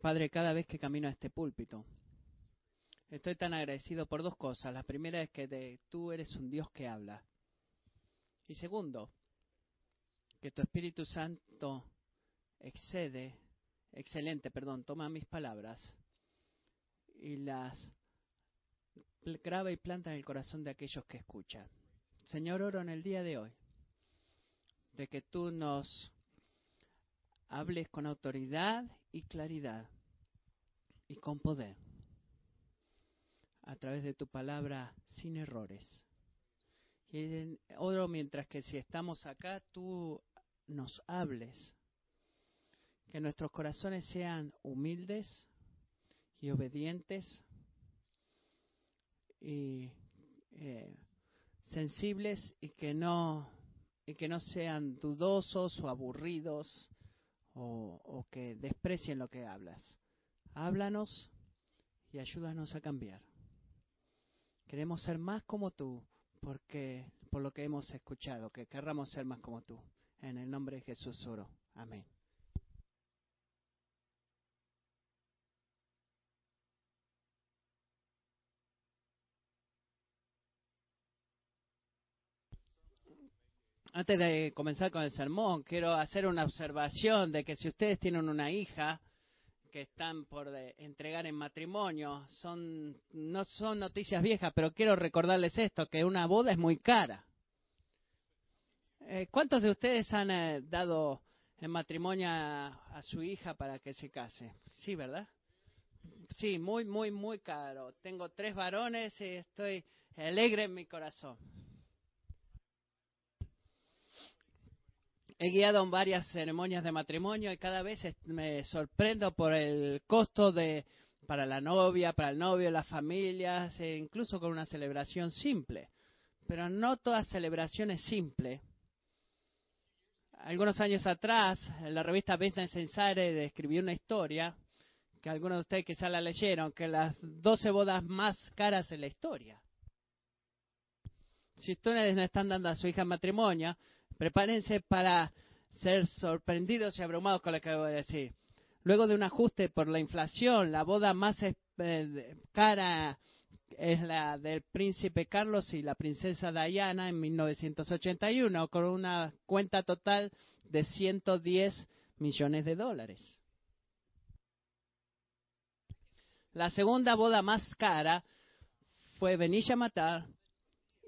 Padre, cada vez que camino a este púlpito, estoy tan agradecido por dos cosas. La primera es que tú eres un Dios que habla. Y segundo, que tu Espíritu Santo excede, excelente, perdón, toma mis palabras y las graba y planta en el corazón de aquellos que escuchan. Señor, oro en el día de hoy de que tú nos hables con autoridad y claridad y con poder a través de tu palabra sin errores. Y oro mientras que si estamos acá, tú nos hables, que nuestros corazones sean humildes y obedientes y eh, sensibles y que no y que no sean dudosos o aburridos o, que desprecien lo que hablas. Háblanos y ayúdanos a cambiar. Queremos ser más como tú porque por lo que hemos escuchado, que querramos ser más como tú. En el nombre de Jesús oro. Amén. Antes de comenzar con el sermón, quiero hacer una observación de que si ustedes tienen una hija que están por entregar en matrimonio, son no son noticias viejas, pero quiero recordarles esto, que una boda es muy cara. Eh, ¿Cuántos de ustedes han eh, dado en matrimonio a, su hija para que se case? Sí, ¿verdad? Sí, muy, muy, muy caro. Tengo tres varones y estoy alegre en mi corazón. He guiado en varias ceremonias de matrimonio y cada vez me sorprendo por el costo de para la novia, para el novio, las familias, e incluso con una celebración simple. Pero no toda celebración es simple algunos años atrás, la revista Business Insider describió una historia que algunos de ustedes quizás la leyeron, que las 12 bodas más caras en la historia. Si ustedes no están dando a su hija matrimonio, prepárense para ser sorprendidos y abrumados con lo que voy a decir. Luego de un ajuste por la inflación, la boda más eh, cara es la del príncipe Carlos y la princesa Diana en 1981, con una cuenta total de 110 millones de dólares. La segunda boda más cara fue Benisha Matar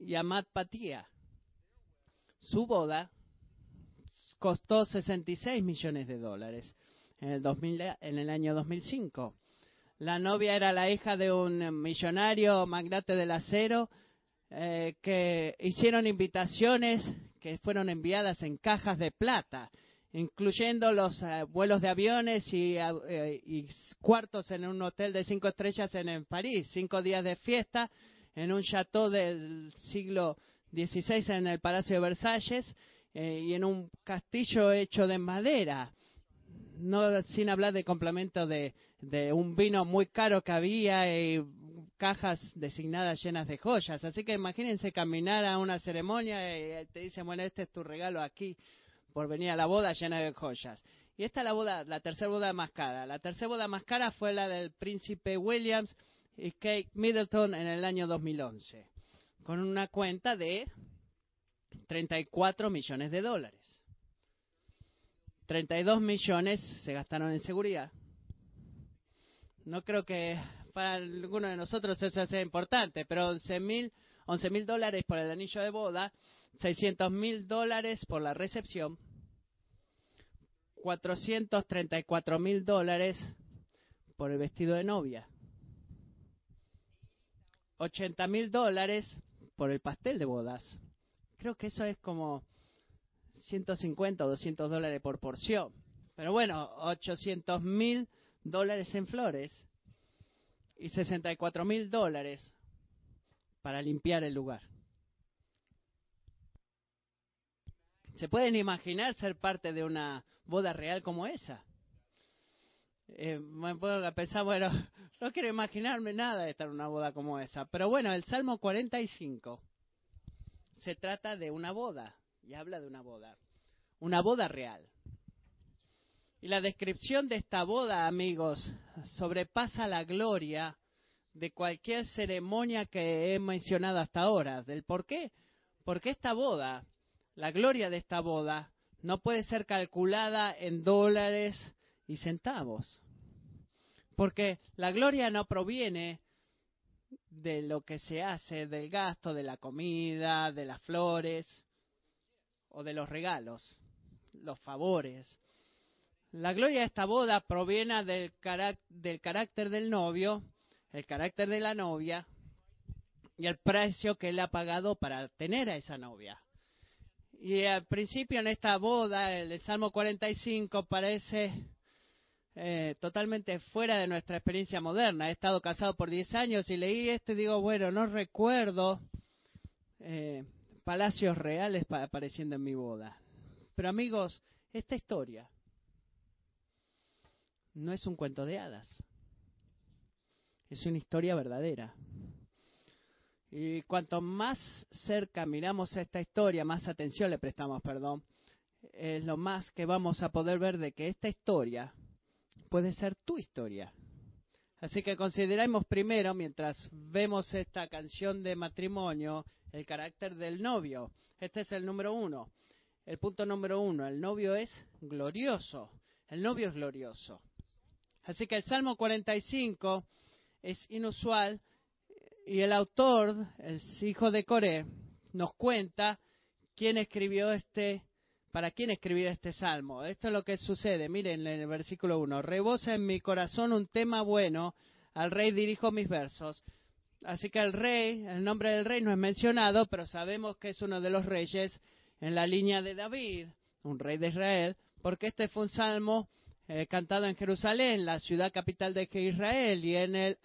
y Amat Patia. Su boda costó 66 millones de dólares en el, 2000, en el año 2005. La novia era la hija de un millonario magnate del acero eh, que hicieron invitaciones que fueron enviadas en cajas de plata, incluyendo los eh, vuelos de aviones eh, y, cuartos en un hotel de cinco estrellas en, París, cinco días de fiesta en un chateau del siglo XVI en el Palacio de Versalles y en un castillo hecho de madera no sin hablar de complemento de, un vino muy caro que había y cajas designadas llenas de joyas. Así que imagínense caminar a una ceremonia y te dicen, bueno, este es tu regalo aquí por venir a la boda llena de joyas. Y esta es la boda, la tercera boda más cara. La tercera boda más cara fue la del príncipe Williams y Kate Middleton en el año 2011, con una cuenta de 34 millones de dólares. 32 millones se gastaron en seguridad. No creo que para alguno de nosotros eso sea importante, pero 11 mil 11 mil dólares por el anillo de boda, 600 mil dólares por la recepción, 434 mil dólares por el vestido de novia, 80 mil dólares por el pastel de bodas. Creo que eso es como 150 o 200 dólares por porción. Pero bueno, 800 mil dólares en flores y 64 mil dólares para limpiar el lugar. ¿Se pueden imaginar ser parte de una boda real como esa? Eh, me puedo pensar, bueno, no quiero imaginarme nada de estar en una boda como esa. Pero bueno, el Salmo 45 se trata de una boda y habla de una boda, una boda real. Y la descripción de esta boda, amigos, sobrepasa la gloria de cualquier ceremonia que he mencionado hasta ahora. ¿Del por qué? Porque esta boda, la gloria de esta boda, no puede ser calculada en dólares y centavos. Porque la gloria no proviene de lo que se hace, del gasto, de la comida, de las flores o de los regalos, los favores. La gloria de esta boda proviene del, del carácter del novio, el carácter de la novia y el precio que él ha pagado para tener a esa novia. Y al principio en esta boda, el Salmo 45 parece eh, totalmente fuera de nuestra experiencia moderna. He estado casado por 10 años y leí esto y digo, bueno, no recuerdo eh, palacios reales apareciendo en mi boda. Pero amigos, esta historia no es un cuento de hadas. Es una historia verdadera. Y cuanto más cerca miramos esta historia, más atención le prestamos, perdón, es lo más que vamos a poder ver de que esta historia puede ser tu historia. Así que consideremos primero, mientras vemos esta canción de matrimonio, el carácter del novio. Este es el número uno. El punto número uno, el novio es glorioso. El novio es glorioso. Así que el Salmo 45 es inusual y el autor, el hijo de Coré, nos cuenta quién escribió este, para quién escribió este salmo. Esto es lo que sucede. Miren en el versículo 1. Rebosa en mi corazón un tema bueno, al rey dirijo mis versos. Así que el rey, el nombre del rey no es mencionado, pero sabemos que es uno de los reyes en la línea de David, un rey de Israel, porque este fue un salmo eh, cantado en Jerusalén, la ciudad capital de Israel, y en, el,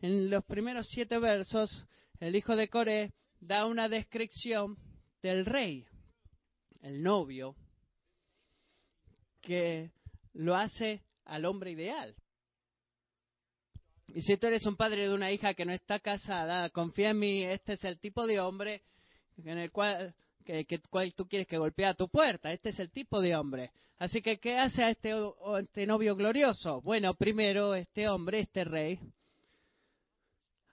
en los primeros siete versos, el hijo de Coré da una descripción del rey, el novio, que lo hace al hombre ideal. Y si tú eres un padre de una hija que no está casada, confía en mí, este es el tipo de hombre en el cual que, cual tú quieres que golpee a tu puerta. Este es el tipo de hombre. Así que, ¿qué hace a este, este novio glorioso? Bueno, primero, este hombre, este rey,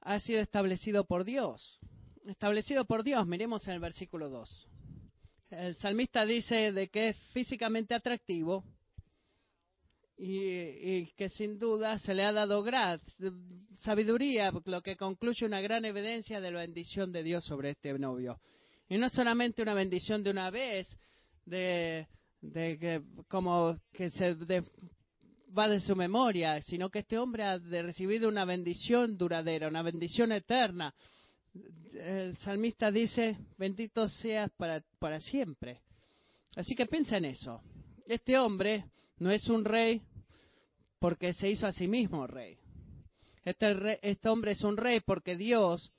ha sido establecido por Dios. Establecido por Dios, miremos en el versículo 2. El salmista dice de que es físicamente atractivo y, y, que sin duda se le ha dado sabiduría, lo que concluye una gran evidencia de la bendición de Dios sobre este novio. Y no solamente una bendición de una vez, de, que como que se va de su memoria, sino que este hombre ha recibido una bendición duradera, una bendición eterna. El salmista dice, bendito seas para, para siempre. Así que piensa en eso. Este hombre no es un rey porque se hizo a sí mismo rey. Este, este hombre es un rey porque Dios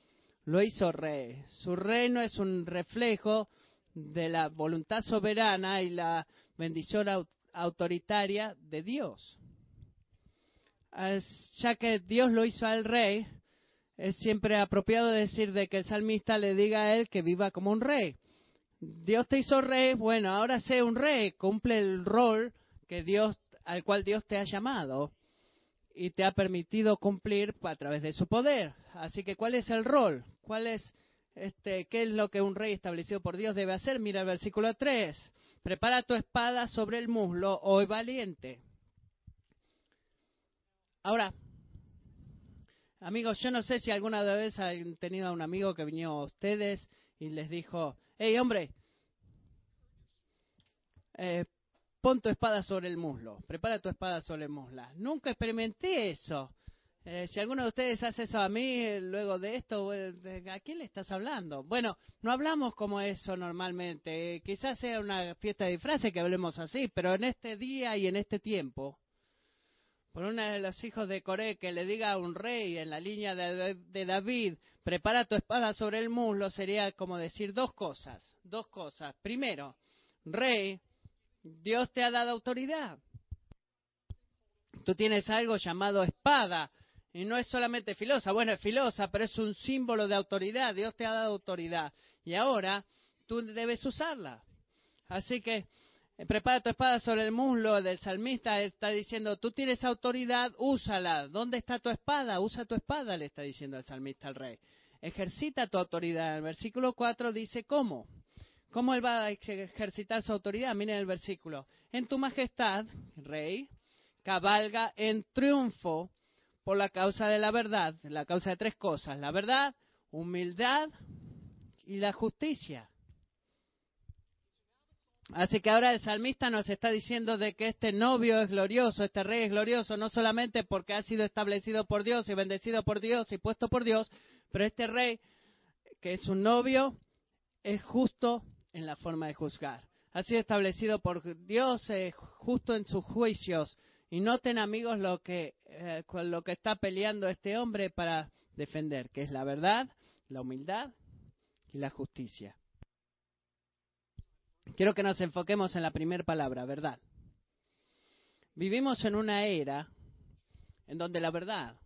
lo hizo rey. Su reino es un reflejo de la voluntad soberana y la bendición autoritaria de Dios. Ya que Dios lo hizo al rey, es siempre apropiado decir de que el salmista le diga a él que viva como un rey. Dios te hizo rey, bueno, ahora sé un rey, cumple el rol que Dios al cual Dios te ha llamado y te ha permitido cumplir a través de su poder. Así que, ¿cuál es el rol? ¿Cuál es, este, qué es lo que un rey establecido por Dios debe hacer? Mira el versículo 3. Prepara tu espada sobre el muslo, hoy valiente. Ahora, amigos, yo no sé si alguna vez han tenido a un amigo que vino a ustedes y les dijo, hey hombre, eh, pon tu espada sobre el muslo, prepara tu espada sobre el muslo. Nunca experimenté eso. Eh, si alguno de ustedes hace eso a mí, luego de esto, ¿a quién le estás hablando? Bueno, no hablamos como eso normalmente. Eh, quizás sea una fiesta de disfraces que hablemos así, pero en este día y en este tiempo, uno de los hijos de Coré que le diga a un rey en la línea de, de David, prepara tu espada sobre el muslo, sería como decir dos cosas. Dos cosas. Primero, rey, Dios te ha dado autoridad. Tú tienes algo llamado espada. Y no es solamente filosa. Bueno, es filosa, pero es un símbolo de autoridad. Dios te ha dado autoridad. Y ahora tú debes usarla. Así que prepara tu espada sobre el muslo del salmista, está diciendo, tú tienes autoridad, úsala. ¿Dónde está tu espada? Usa tu espada, le está diciendo el salmista al rey. Ejercita tu autoridad. El versículo 4 dice, ¿cómo? ¿Cómo él va a ejercitar su autoridad? Miren el versículo. En tu majestad, rey, cabalga en triunfo por la causa de la verdad, la causa de tres cosas, la verdad, humildad y la justicia. Así que ahora el salmista nos está diciendo de que este novio es glorioso, este rey es glorioso, no solamente porque ha sido establecido por Dios y bendecido por Dios y puesto por Dios, pero este rey, que es un novio, es justo en la forma de juzgar. Ha sido establecido por Dios eh, justo en sus juicios. Y noten, amigos, lo que, eh, con lo que está peleando este hombre para defender, que es la verdad, la humildad y la justicia. Quiero que nos enfoquemos en la primera palabra, verdad. Vivimos en una era en donde la verdad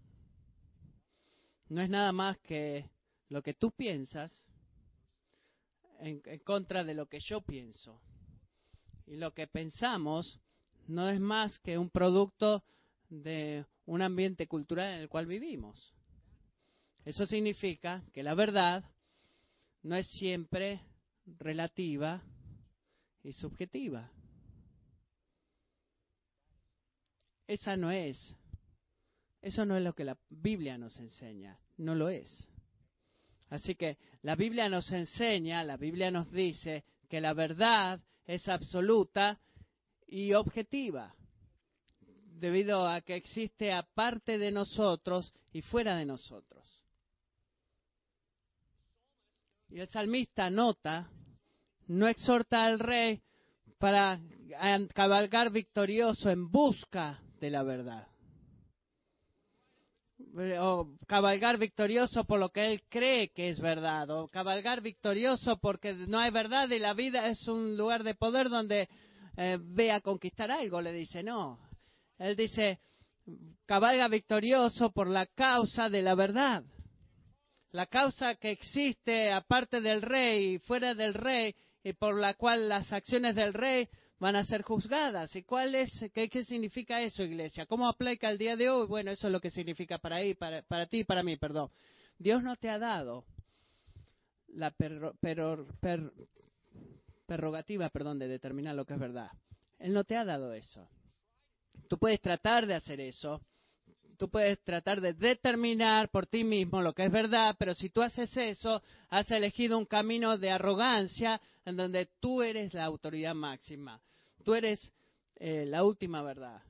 no es nada más que lo que tú piensas en, contra de lo que yo pienso. Y lo que pensamos no es más que un producto de un ambiente cultural en el cual vivimos. Eso significa que la verdad no es siempre relativa y subjetiva. Esa no es. Eso no es lo que la Biblia nos enseña. No lo es. Así que la Biblia nos enseña, la Biblia nos dice que la verdad es absoluta y objetiva, debido a que existe aparte de nosotros y fuera de nosotros. Y el salmista nota, no exhorta al rey para cabalgar victorioso en busca de la verdad o cabalgar victorioso por lo que él cree que es verdad, o cabalgar victorioso porque no hay verdad y la vida es un lugar de poder donde eh, ve a conquistar algo, le dice, no. Él dice, cabalga victorioso por la causa de la verdad. La causa que existe aparte del rey y fuera del rey y por la cual las acciones del rey van a ser juzgadas. ¿Y cuál es, qué, significa eso, iglesia? ¿Cómo aplica el día de hoy? Bueno, eso es lo que significa para, para, para ti y para mí, perdón. Dios no te ha dado la prerrogativa, perdón, de determinar lo que es verdad. Él no te ha dado eso. Tú puedes tratar de hacer eso, tú puedes tratar de determinar por ti mismo lo que es verdad, pero si tú haces eso, has elegido un camino de arrogancia en donde tú eres la autoridad máxima, tú eres eh, la última verdad.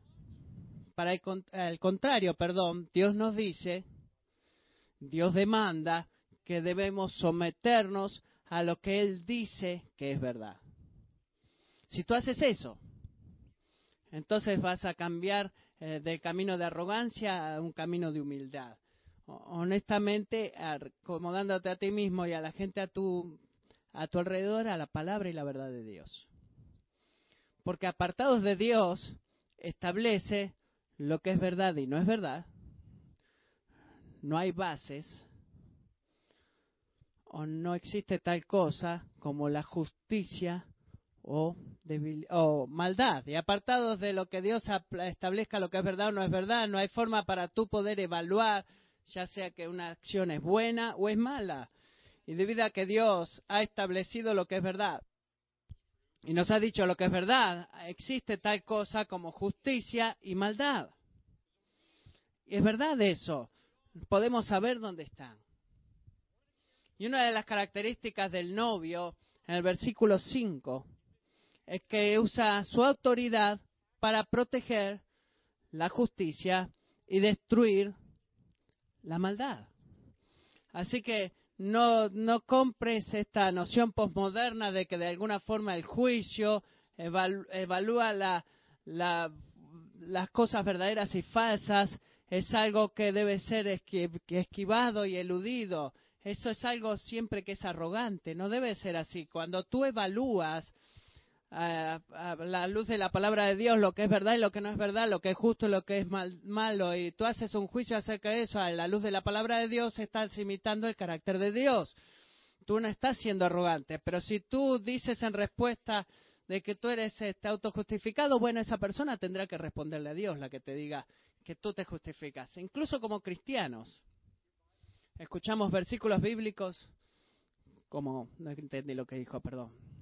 Para el, contrario, perdón, Dios nos dice, Dios demanda que debemos someternos a lo que Él dice que es verdad. Si tú haces eso, entonces vas a cambiar eh, del camino de arrogancia a un camino de humildad. Honestamente, acomodándote a ti mismo y a la gente a tu, a tu alrededor a la palabra y la verdad de Dios. Porque apartados de Dios establece lo que es verdad y no es verdad. No hay bases o no existe tal cosa como la justicia o, maldad. Y apartados de lo que Dios establezca, lo que es verdad o no es verdad, no hay forma para tú poder evaluar, ya sea que una acción es buena o es mala. Y debido a que Dios ha establecido lo que es verdad y nos ha dicho lo que es verdad, existe tal cosa como justicia y maldad. Y es verdad eso. Podemos saber dónde están. Y una de las características del novio, en el versículo 5, es que usa su autoridad para proteger la justicia y destruir la maldad. Así que no, no compres esta noción posmoderna de que de alguna forma el juicio evalúa la, las cosas verdaderas y falsas, es algo que debe ser esquivado y eludido. Eso es algo siempre que es arrogante, no debe ser así. Cuando tú evalúas a, la luz de la palabra de Dios lo que es verdad y lo que no es verdad, lo que es justo y lo que es malo, y tú haces un juicio acerca de eso a la luz de la palabra de Dios, estás imitando el carácter de Dios. Tú no estás siendo arrogante, pero si tú dices en respuesta de que tú eres este, autojustificado, bueno, esa persona tendrá que responderle a Dios, la que te diga que tú te justificas. Incluso como cristianos, escuchamos versículos bíblicos como, no entendí lo que dijo, perdón.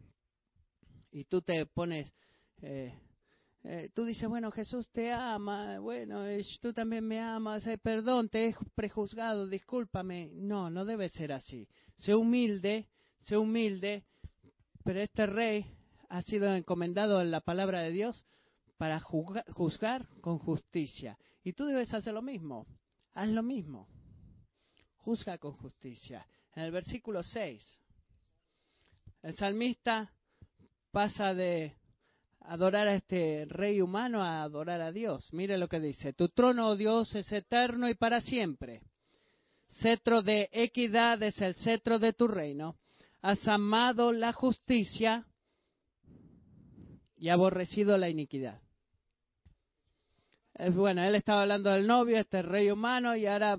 Y tú te pones, eh, eh, tú dices, bueno, Jesús te ama, bueno, tú también me amas, eh, perdón, te he prejuzgado, discúlpame. No, no debe ser así. Sé humilde, sé humilde, pero este rey ha sido encomendado en la palabra de Dios para juzgar con justicia. Y tú debes hacer lo mismo. Haz lo mismo. Juzga con justicia. En el versículo 6, el salmista pasa de adorar a este rey humano a adorar a Dios. Mire lo que dice. Tu trono, oh Dios, es eterno y para siempre. Cetro de equidad es el cetro de tu reino. Has amado la justicia y aborrecido la iniquidad. Bueno, él estaba hablando del novio, este rey humano, y ahora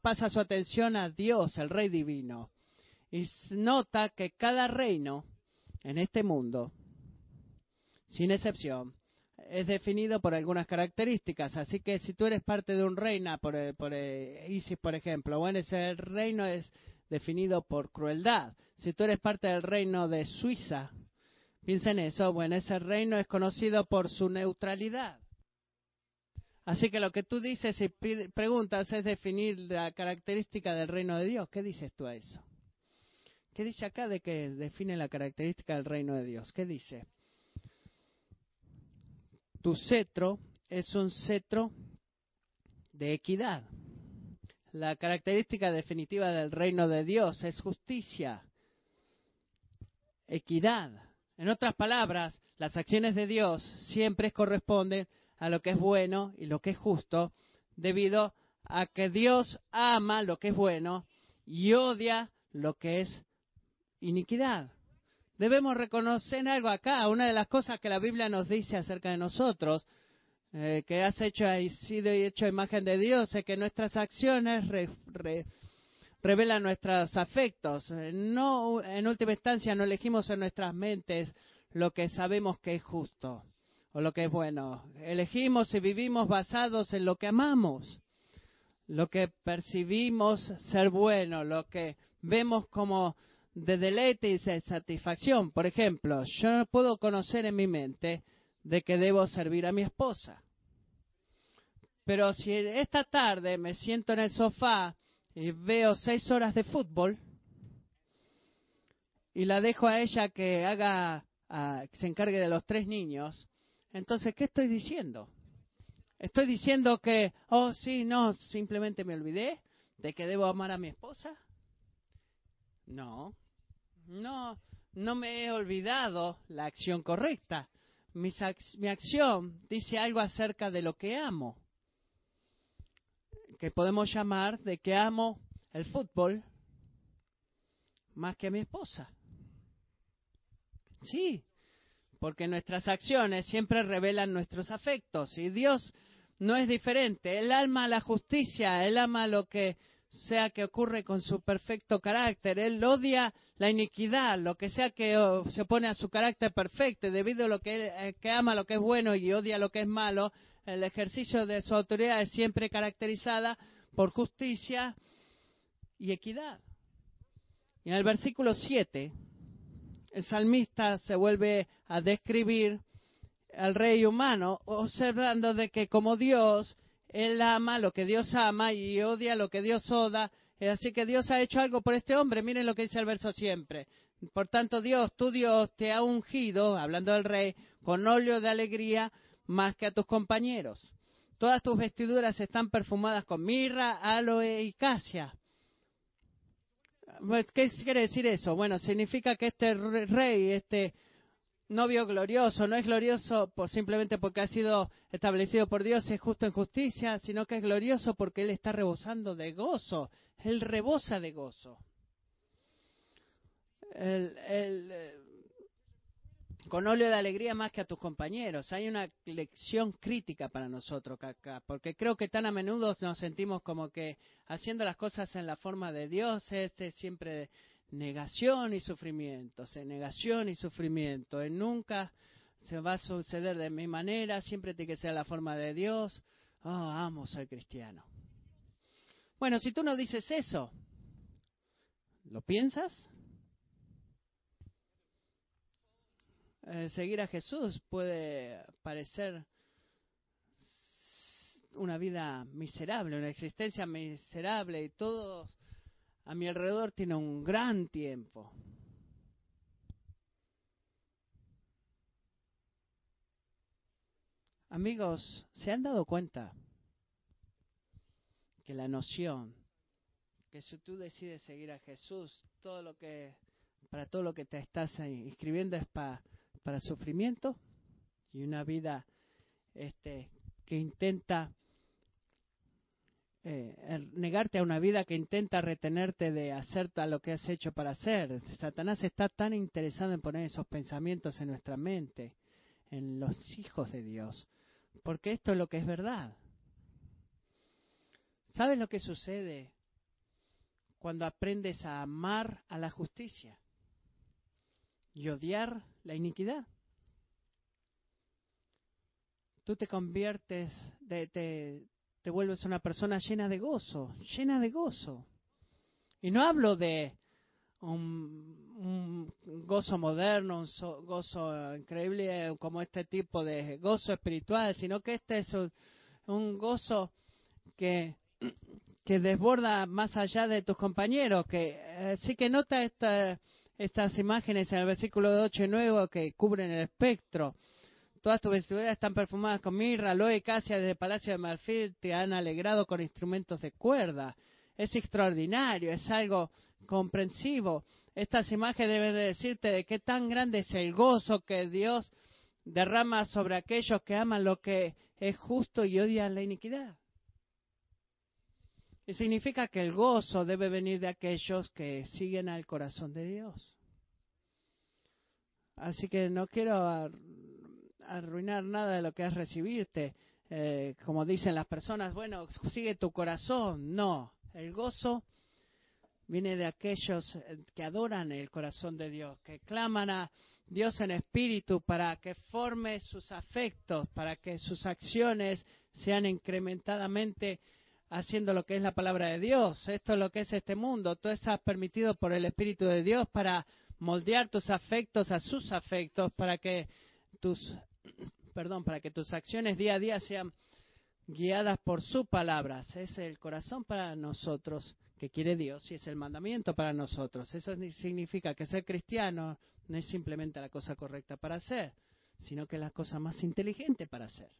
pasa su atención a Dios, el rey divino. Y nota que cada reino en este mundo sin excepción, es definido por algunas características. Así que si tú eres parte de un reino, por, eh, eh, ISIS, por ejemplo, bueno, ese reino es definido por crueldad. Si tú eres parte del reino de Suiza, piensa en eso, bueno, ese reino es conocido por su neutralidad. Así que lo que tú dices y preguntas es definir la característica del reino de Dios. ¿Qué dices tú a eso? ¿Qué dice acá de que define la característica del reino de Dios? ¿Qué dice? tu cetro es un cetro de equidad. La característica definitiva del reino de Dios es justicia, equidad. En otras palabras, las acciones de Dios siempre corresponden a lo que es bueno y lo que es justo, debido a que Dios ama lo que es bueno y odia lo que es iniquidad debemos reconocer algo acá. Una de las cosas que la Biblia nos dice acerca de nosotros, eh, que has hecho y sido hecho imagen de Dios, es que nuestras acciones revelan nuestros afectos. Eh, no, en última instancia, no elegimos en nuestras mentes lo que sabemos que es justo o lo que es bueno. Elegimos y vivimos basados en lo que amamos, lo que percibimos ser bueno, lo que vemos como de deleite y de satisfacción. Por ejemplo, yo no puedo conocer en mi mente de que debo servir a mi esposa. Pero si esta tarde me siento en el sofá y veo seis horas de fútbol y la dejo a ella que haga, que se encargue de los tres niños, entonces, ¿qué estoy diciendo? ¿Estoy diciendo que, oh, sí, no, simplemente me olvidé de que debo amar a mi esposa? No, no, no me he olvidado la acción correcta. Mi, mi acción dice algo acerca de lo que amo, que podemos llamar de que amo el fútbol más que a mi esposa. Sí, porque nuestras acciones siempre revelan nuestros afectos y Dios no es diferente. Él ama la justicia, Él ama lo que sea que ocurre con su perfecto carácter. Él odia la iniquidad, lo que sea que oh, se opone a su carácter perfecto, y debido a lo que, eh, que ama lo que es bueno y odia lo que es malo, el ejercicio de su autoridad es siempre caracterizada por justicia y equidad. En el versículo 7, el salmista se vuelve a describir al rey humano, observando de que como Dios, él ama lo que Dios ama y odia lo que Dios oda. Así que Dios ha hecho algo por este hombre. Miren lo que dice el verso siempre. Por tanto, Dios, tu Dios, te ha ungido, hablando del rey, con óleo de alegría más que a tus compañeros. Todas tus vestiduras están perfumadas con mirra, aloe y casia. Pues, ¿Qué quiere decir eso? Bueno, significa que este rey, este novio glorioso, no es glorioso por, simplemente porque ha sido establecido por Dios, es justo en justicia, sino que es glorioso porque Él está rebosando de gozo. Él rebosa de gozo. Eh, con óleo de alegría más que a tus compañeros. Hay una lección crítica para nosotros acá, porque creo que tan a menudo nos sentimos como que haciendo las cosas en la forma de Dios, este siempre negación y sufrimiento, en negación y sufrimiento, en nunca se va a suceder de mi manera, siempre tiene que ser la forma de Dios. Oh, amo ser cristiano. Bueno, si tú no dices eso, ¿lo piensas? Eh, seguir a Jesús puede parecer una vida miserable, una existencia miserable y todo a mi alrededor tiene un gran tiempo. Amigos, ¿se han dado cuenta que la noción que si tú decides seguir a Jesús, todo lo que para todo lo que te estás inscribiendo es para para sufrimiento y una vida este que intenta eh, negarte a una vida que intenta retenerte de hacer lo que has hecho para hacer. Satanás está tan interesado en poner esos pensamientos en nuestra mente, en los hijos de Dios, porque esto es lo que es verdad. ¿Sabes lo que sucede cuando aprendes a amar a la justicia y odiar la iniquidad? Tú te conviertes, te, te, vuelves una persona llena de gozo, llena de gozo. Y no hablo de un, gozo moderno, un gozo increíble como este tipo de gozo espiritual, sino que este es un gozo que que desborda más allá de tus compañeros, que eh, sí que nota esta, estas imágenes en el versículo 8 y 9 que cubren el espectro. Todas tus vestiduras están perfumadas con mirra, aloe y casia desde el palacio de marfil te han alegrado con instrumentos de cuerda. Es extraordinario, es algo comprensivo. Estas imágenes deben de decirte de qué tan grande es el gozo que Dios derrama sobre aquellos que aman lo que es justo y odian la iniquidad. Y significa que el gozo debe venir de aquellos que siguen al corazón de Dios. Así que no quiero arruinar nada de lo que es recibirte. Eh, como dicen las personas, bueno, sigue tu corazón. No, el gozo viene de aquellos eh, que adoran el corazón de Dios, que claman a Dios en espíritu para que forme sus afectos, para que sus acciones sean incrementadamente haciendo lo que es la palabra de Dios. Esto es lo que es este mundo. Todo está permitido por el Espíritu de Dios para moldear tus afectos a sus afectos, para que tus, perdón, para que tus acciones día a día sean guiadas por sus palabras. Es el corazón para nosotros que quiere Dios y es el mandamiento para nosotros. Eso significa que ser cristiano no es simplemente la cosa correcta para hacer, sino que es la cosa más inteligente para hacer.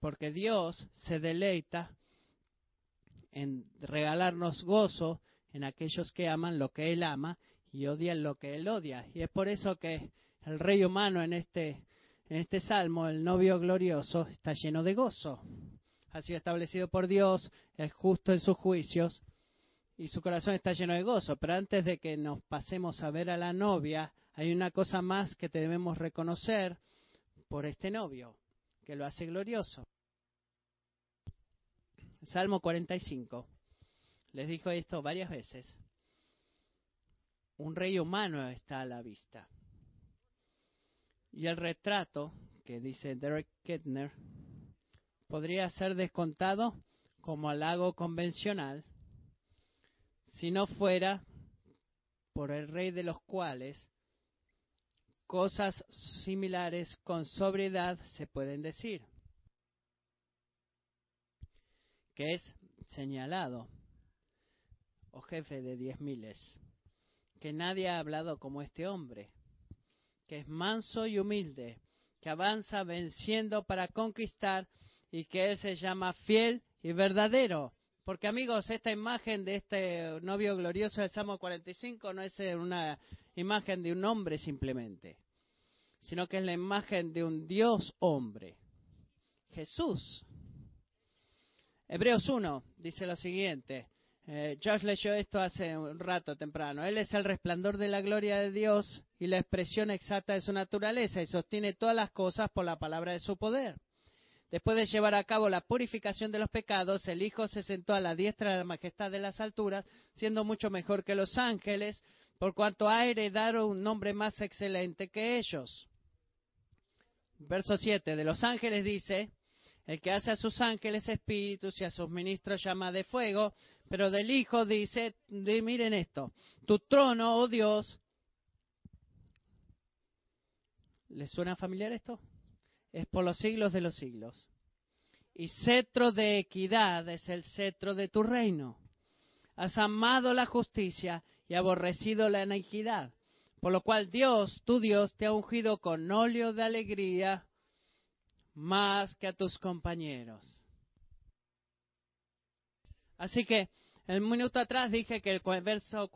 Porque Dios se deleita en regalarnos gozo en aquellos que aman lo que Él ama y odian lo que Él odia. Y es por eso que el rey humano en este, en este salmo, el novio glorioso, está lleno de gozo. Ha sido establecido por Dios, es justo en sus juicios y su corazón está lleno de gozo. Pero antes de que nos pasemos a ver a la novia, hay una cosa más que debemos reconocer por este novio, que lo hace glorioso. Salmo 45. Les dijo esto varias veces. Un rey humano está a la vista. Y el retrato, que dice Derek Kettner, podría ser descontado como halago convencional si no fuera por el rey de los cuales cosas similares con sobriedad se pueden decir que es señalado, o jefe de diez miles, que nadie ha hablado como este hombre, que es manso y humilde, que avanza venciendo para conquistar y que él se llama fiel y verdadero. Porque amigos, esta imagen de este novio glorioso del Salmo 45 no es una imagen de un hombre simplemente, sino que es la imagen de un Dios hombre, Jesús. Hebreos 1 dice lo siguiente. Eh, Josh leyó esto hace un rato temprano. Él es el resplandor de la gloria de Dios y la expresión exacta de su naturaleza y sostiene todas las cosas por la palabra de su poder. Después de llevar a cabo la purificación de los pecados, el Hijo se sentó a la diestra de la majestad de las alturas, siendo mucho mejor que los ángeles, por cuanto ha heredado un nombre más excelente que ellos. Verso 7 de los ángeles dice, el que hace a sus ángeles espíritus y a sus ministros llama de fuego, pero del Hijo dice, miren esto, tu trono, oh Dios, ¿les suena familiar esto? es por los siglos de los siglos. Y cetro de equidad es el cetro de tu reino. Has amado la justicia y aborrecido la iniquidad, por lo cual Dios, tu Dios, te ha ungido con óleo de alegría más que a tus compañeros. Así que el minuto atrás dije que el verso,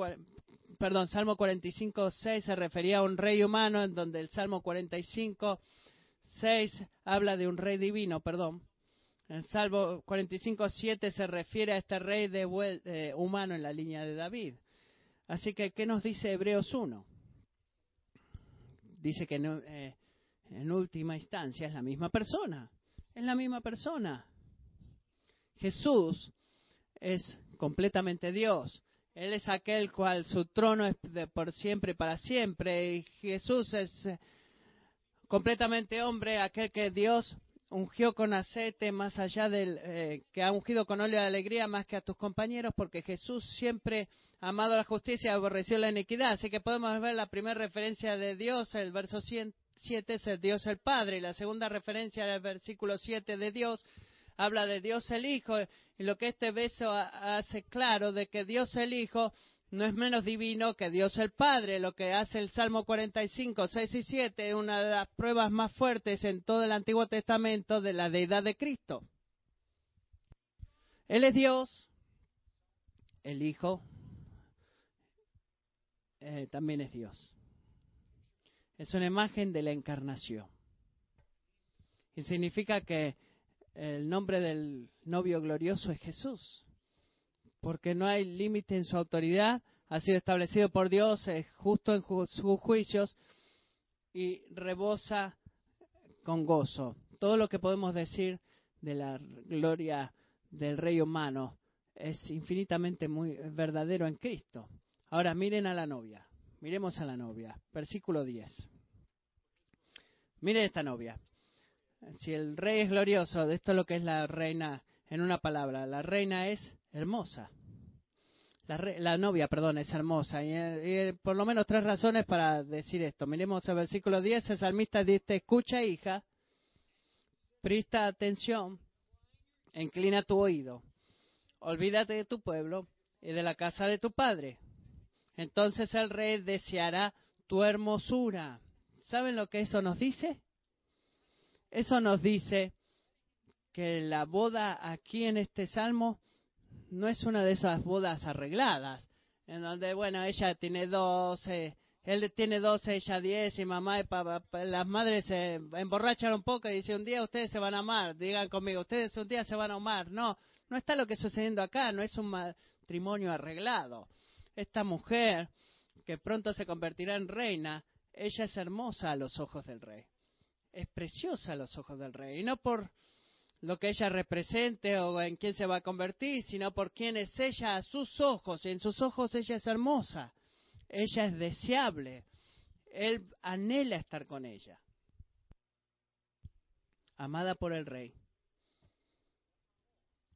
perdón, Salmo 45, 6 se refería a un rey humano, en donde el Salmo 45 6 habla de un rey divino, perdón. En Salmo 45, 7 se refiere a este rey de, eh, humano en la línea de David. Así que, ¿qué nos dice Hebreos 1? Dice que eh, en última instancia es la misma persona. Es la misma persona. Jesús es completamente Dios. Él es aquel cual su trono es de por siempre y para siempre. Y Jesús es completamente hombre, aquel que Dios ungió con aceite más allá del eh, que ha ungido con óleo de alegría más que a tus compañeros, porque Jesús siempre amado la justicia y aborreció la iniquidad. Así que podemos ver la primera referencia de Dios, el verso 7 es el Dios el Padre, y la segunda referencia del versículo 7 de Dios habla de Dios el Hijo, y lo que este verso hace claro de que Dios el Hijo no es menos divino que Dios el Padre. Lo que hace el Salmo 45, 6 y 7 es una de las pruebas más fuertes en todo el Antiguo Testamento de la deidad de Cristo. Él es Dios, el Hijo eh, también es Dios. Es una imagen de la encarnación. Y significa que el nombre del novio glorioso es Jesús porque no hay límite en su autoridad, ha sido establecido por Dios, es justo en sus juicios y rebosa con gozo. Todo lo que podemos decir de la gloria del Rey humano es infinitamente muy verdadero en Cristo. Ahora miren a la novia, miremos a la novia, versículo 10. Miren esta novia. Si el rey es glorioso, esto es lo que es la reina en una palabra, la reina es hermosa. La, novia, perdón, es hermosa. Y, por lo menos tres razones para decir esto. Miremos el versículo 10. El salmista dice, escucha hija, presta atención, inclina tu oído, olvídate de tu pueblo y de la casa de tu padre. Entonces el rey deseará tu hermosura. ¿Saben lo que eso nos dice? Eso nos dice que la boda aquí en este salmo no es una de esas bodas arregladas, en donde, bueno, ella tiene doce, él tiene doce, ella diez, y mamá y papá, las madres se emborrachan un poco y dicen, un día ustedes se van a amar, digan conmigo, ustedes un día se van a amar. No, no está lo que está sucediendo acá, no es un matrimonio arreglado. Esta mujer, que pronto se convertirá en reina, ella es hermosa a los ojos del rey. Es preciosa a los ojos del rey. Y no por lo que ella represente o en quién se va a convertir, sino por quién es ella a sus ojos. Y en sus ojos ella es hermosa, ella es deseable, él anhela estar con ella. Amada por el rey.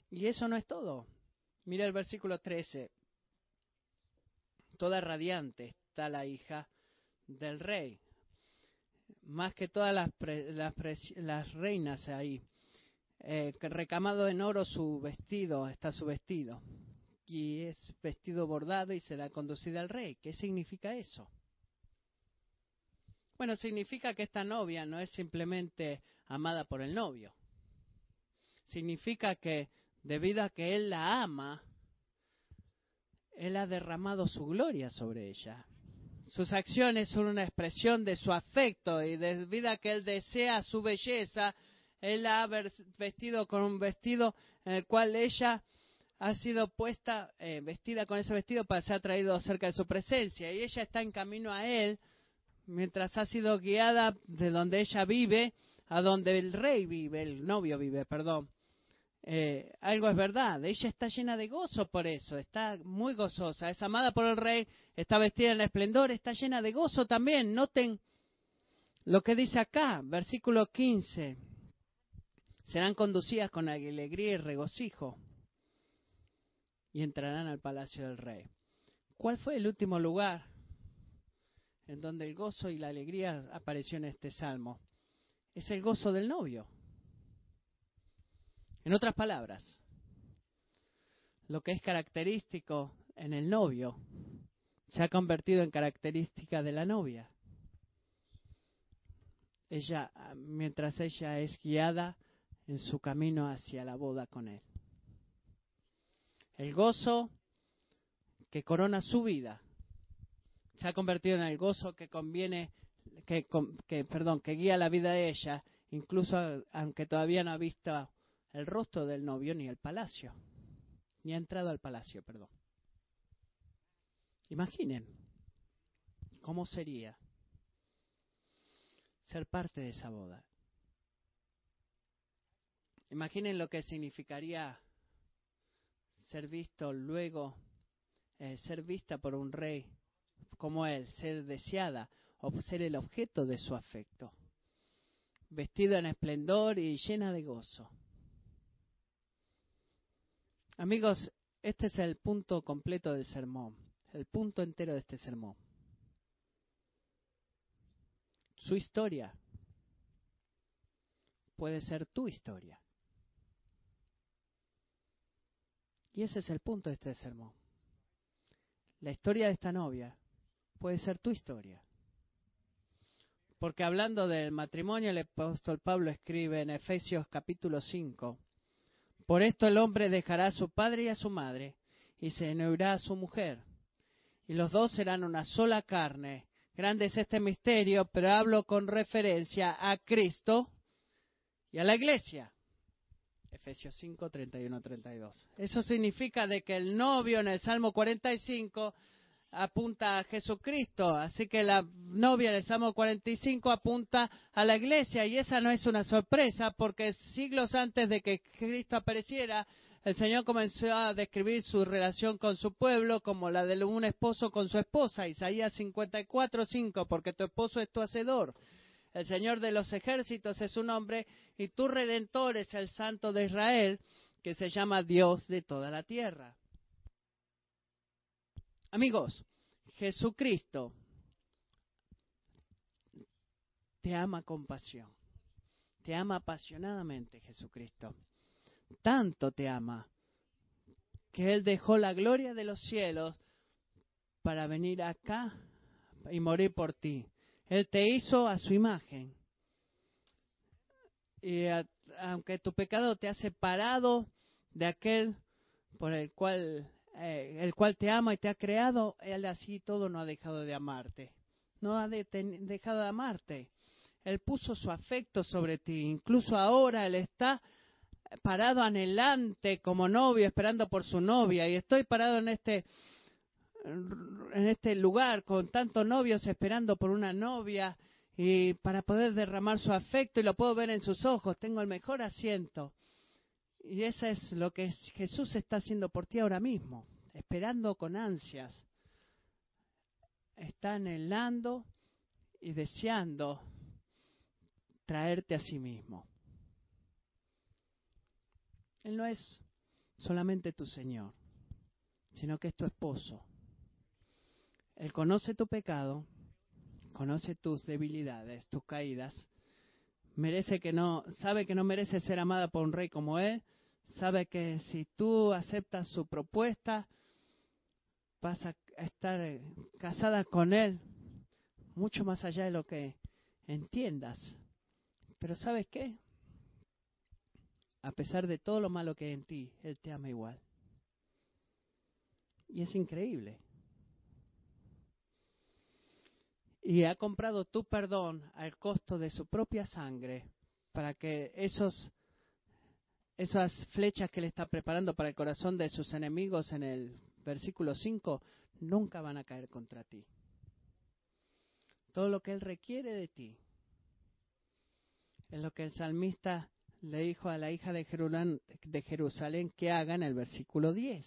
Y eso no es todo. Mira el versículo 13. Toda radiante está la hija del rey. Más que todas las, las, las reinas ahí eh, recamado en oro su vestido, está su vestido. Y es vestido bordado y será conducida al rey. ¿Qué significa eso? Bueno, significa que esta novia no es simplemente amada por el novio. Significa que debido a que él la ama, él ha derramado su gloria sobre ella. Sus acciones son una expresión de su afecto y debido a que él desea su belleza, él la ha vestido con un vestido en el cual ella ha sido puesta, eh, vestida con ese vestido para ser traído cerca de su presencia. Y ella está en camino a él, mientras ha sido guiada de donde ella vive a donde el rey vive, el novio vive, perdón, eh, algo es verdad. Ella está llena de gozo por eso, está muy gozosa, es amada por el rey, está vestida en esplendor, está llena de gozo también. Noten lo que dice acá, versículo 15. Serán conducidas con alegría y regocijo y entrarán al palacio del rey. ¿Cuál fue el último lugar en donde el gozo y la alegría apareció en este salmo? Es el gozo del novio. En otras palabras, lo que es característico en el novio se ha convertido en característica de la novia. Ella, mientras ella es guiada en su camino hacia la boda con él. El gozo que corona su vida se ha convertido en el gozo que conviene, que, que, perdón, que guía la vida de ella, incluso aunque todavía no ha visto el rostro del novio ni el palacio, ni ha entrado al palacio, perdón. Imaginen cómo sería ser parte de esa boda. Imaginen lo que significaría ser visto luego, eh, ser vista por un rey como él, ser deseada o ser el objeto de su afecto, vestida en esplendor y llena de gozo. Amigos, este es el punto completo del sermón, el punto entero de este sermón. Su historia puede ser tu historia. Y ese es el punto de este sermón. La historia de esta novia puede ser tu historia. Porque hablando del matrimonio, el apóstol Pablo escribe en Efesios capítulo 5, por esto el hombre dejará a su padre y a su madre y se unirá a su mujer. Y los dos serán una sola carne. Grande es este misterio, pero hablo con referencia a Cristo y a la iglesia. Efesios 5, 31, 32. Eso significa de que el novio en el Salmo 45 apunta a Jesucristo, así que la novia del Salmo 45 apunta a la iglesia y esa no es una sorpresa porque siglos antes de que Cristo apareciera, el Señor comenzó a describir su relación con su pueblo como la de un esposo con su esposa, Isaías 54, 5, porque tu esposo es tu hacedor. El Señor de los ejércitos es su nombre y tu redentor es el Santo de Israel, que se llama Dios de toda la tierra. Amigos, Jesucristo te ama con pasión. Te ama apasionadamente Jesucristo. Tanto te ama que Él dejó la gloria de los cielos para venir acá y morir por ti. Él te hizo a su imagen. Y aunque tu pecado te ha separado de aquel por el cual eh, el cual te ama y te ha creado, Él así todo no ha dejado de amarte. No ha dejado de amarte. Él puso su afecto sobre ti. Incluso ahora Él está parado anhelante como novio, esperando por su novia. Y estoy parado en este, en este lugar con tantos novios esperando por una novia y para poder derramar su afecto y lo puedo ver en sus ojos. Tengo el mejor asiento. Y eso es lo que Jesús está haciendo por ti ahora mismo, esperando con ansias. Está anhelando y deseando traerte a sí mismo. Él no es solamente tu Señor, sino que es tu esposo. Él conoce tu pecado, conoce tus debilidades, tus caídas, merece que no, sabe que no merece ser amada por un rey como él, sabe que si tú aceptas su propuesta, vas a estar eh, casada con él mucho más allá de lo que entiendas. Pero ¿sabes qué? A pesar de todo lo malo que hay en ti, Él te ama igual. Y es increíble. Y ha comprado tu perdón al costo de su propia sangre para que esas flechas que le está preparando para el corazón de sus enemigos en el versículo 5 nunca van a caer contra ti. Todo lo que Él requiere de ti Es lo que el salmista le dijo a la hija de Jerusalén que haga en el versículo 10.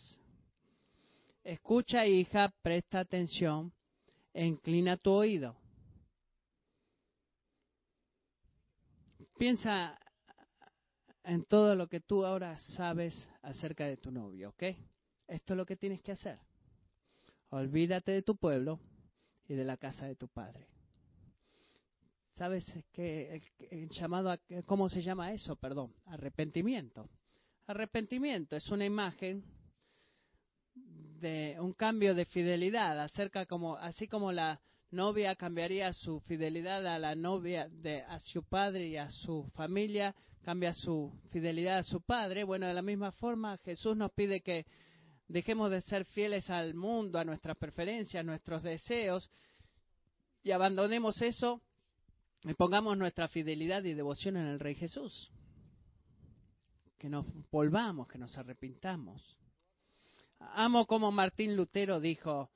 Escucha, hija, presta atención inclina tu oído. Piensa en todo lo que tú ahora sabes acerca de tu novio, ¿ok? Esto es lo que tienes que hacer. Olvídate de tu pueblo y de la casa de tu padre. ¿Sabes que el, llamado a, cómo se llama eso? Perdón, arrepentimiento. Arrepentimiento es una imagen de un cambio de fidelidad, acerca como así como la novia cambiaría su fidelidad a la novia de a su padre y a su familia, cambia su fidelidad a su padre. Bueno, de la misma forma Jesús nos pide que dejemos de ser fieles al mundo, a nuestras preferencias, a nuestros deseos y abandonemos eso y pongamos nuestra fidelidad y devoción en el Rey Jesús. Que nos volvamos, que nos arrepintamos. Amo como Martín Lutero dijo,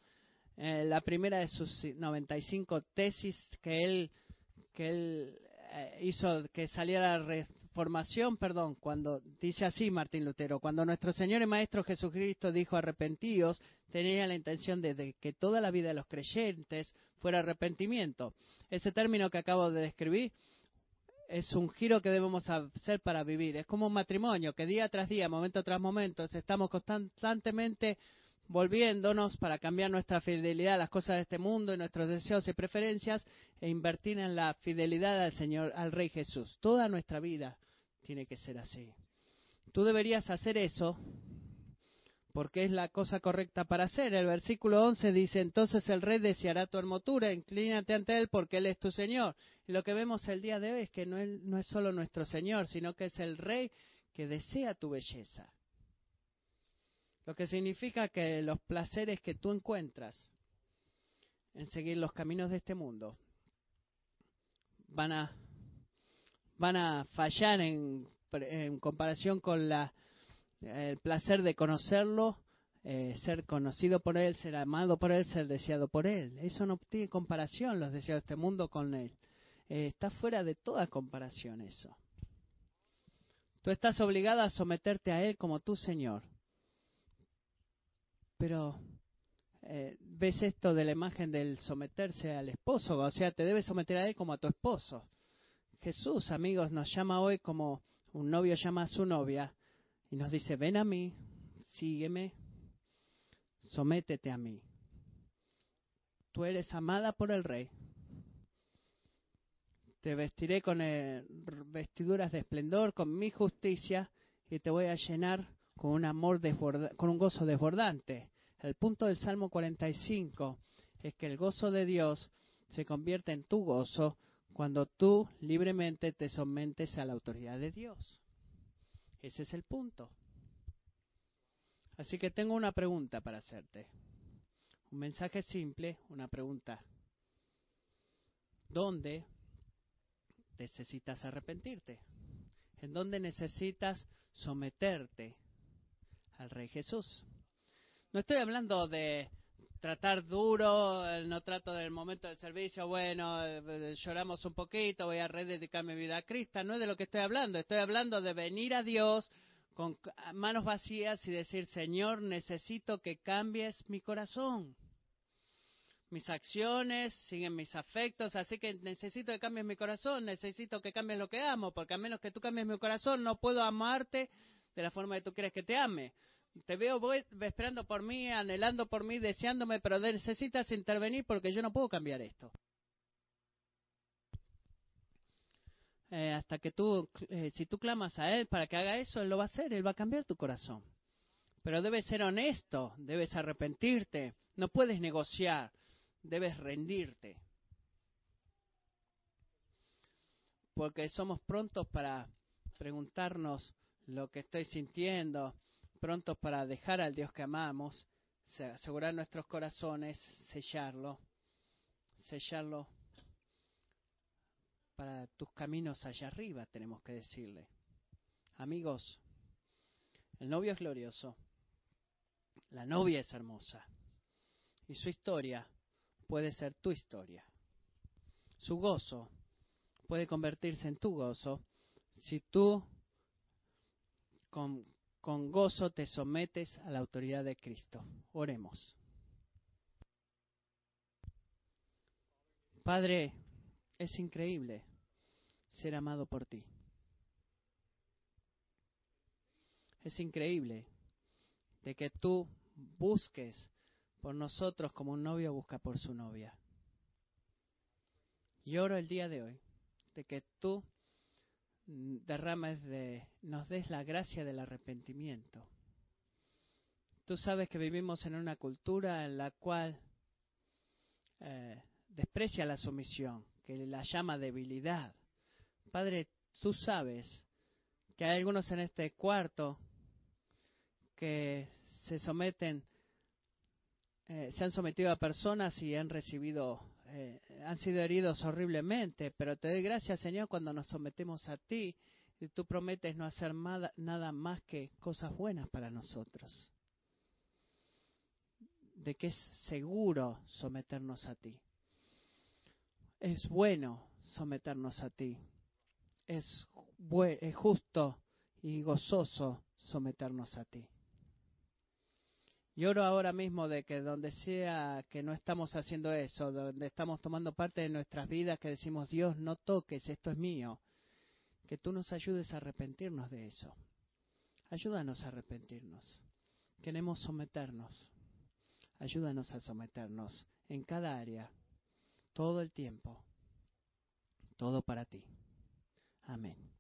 eh, la primera de sus 95 tesis que él, que él eh, hizo que saliera reformación, perdón, cuando dice así Martín Lutero, cuando nuestro Señor y Maestro Jesucristo dijo arrepentíos, tenía la intención de, que toda la vida de los creyentes fuera arrepentimiento. Ese término que acabo de describir es un giro que debemos hacer para vivir. Es como un matrimonio que día tras día, momento tras momento, estamos constantemente volviéndonos para cambiar nuestra fidelidad a las cosas de este mundo y nuestros deseos y preferencias e invertir en la fidelidad al Señor, al Rey Jesús. Toda nuestra vida tiene que ser así. Tú deberías hacer eso porque es la cosa correcta para hacer. El versículo 11 dice, entonces el rey deseará tu hermosura, inclínate ante él porque él es tu Señor. Lo que vemos el día de hoy es que no es, no es solo nuestro Señor, sino que es el rey que desea tu belleza. Lo que significa que los placeres que tú encuentras en seguir los caminos de este mundo van a, van a fallar en, en comparación con la el placer de conocerlo, eh, ser conocido por Él, ser amado por Él, ser deseado por Él. Eso no tiene comparación, los deseos de este mundo con Él. Eh, está fuera de toda comparación eso. Tú estás obligada a someterte a Él como tu Señor. Pero eh, ves esto de la imagen del someterse al esposo, o sea, te debes someter a Él como a tu esposo. Jesús, amigos, nos llama hoy como un novio llama a su novia y nos dice, ven a mí, sígueme, sométete a mí. Tú eres amada por el rey. Te vestiré con eh, vestiduras de esplendor, con mi justicia, y te voy a llenar con un amor con un gozo desbordante. El punto del Salmo 45 es que el gozo de Dios se convierte en tu gozo cuando tú libremente te sometes a la autoridad de Dios. Ese es el punto. Así que tengo una pregunta para hacerte. Un mensaje simple, una pregunta. ¿Dónde necesitas arrepentirte? ¿En dónde necesitas someterte al Rey Jesús? No estoy hablando de tratar duro, no trato del momento del servicio, bueno, eh, lloramos un poquito, voy a rededicar mi vida a Cristo, no es de lo que estoy hablando, estoy hablando de venir a Dios con manos vacías y decir, Señor, necesito que cambies mi corazón. Mis acciones siguen mis afectos, así que necesito que cambies mi corazón, necesito que cambies lo que amo, porque a menos que tú cambies mi corazón, no puedo amarte de la forma que tú quieres que te ame te veo esperando por mí, anhelando por mí, deseándome, pero necesitas intervenir porque yo no puedo cambiar esto. Eh, hasta que tú, eh, si tú clamas a Él para que haga eso, Él lo va a hacer, Él va a cambiar tu corazón. Pero debes ser honesto, debes arrepentirte, no puedes negociar, debes rendirte. Porque somos prontos para preguntarnos lo que estoy sintiendo, prontos para dejar al Dios que amamos, asegurar nuestros corazones, sellarlo, sellarlo para tus caminos allá arriba, tenemos que decirle. Amigos, el novio es glorioso, la novia es hermosa y su historia puede ser tu historia. Su gozo puede convertirse en tu gozo si tú con, gozo te sometes a la autoridad de Cristo. Oremos. Padre, es increíble ser amado por ti. Es increíble de que tú busques por nosotros como un novio busca por su novia. Y oro el día de hoy de que tú derrames de, nos des la gracia del arrepentimiento. Tú sabes que vivimos en una cultura en la cual eh, desprecia la sumisión, que la llama debilidad. Padre, tú sabes que hay algunos en este cuarto que se someten, eh, se han sometido a personas y han recibido, eh, han sido heridos horriblemente, pero te doy gracias, Señor, cuando nos sometemos a ti y tú prometes no hacer nada más que cosas buenas para nosotros. De que es seguro someternos a ti. Es bueno someternos a ti. Es, es justo y gozoso someternos a ti. Y oro ahora mismo de que donde sea que no estamos haciendo eso, donde estamos tomando parte de nuestras vidas, que decimos, Dios, no toques, esto es mío, que tú nos ayudes a arrepentirnos de eso. Ayúdanos a arrepentirnos. Queremos someternos. Ayúdanos a someternos en cada área, todo el tiempo, todo para ti. Amén.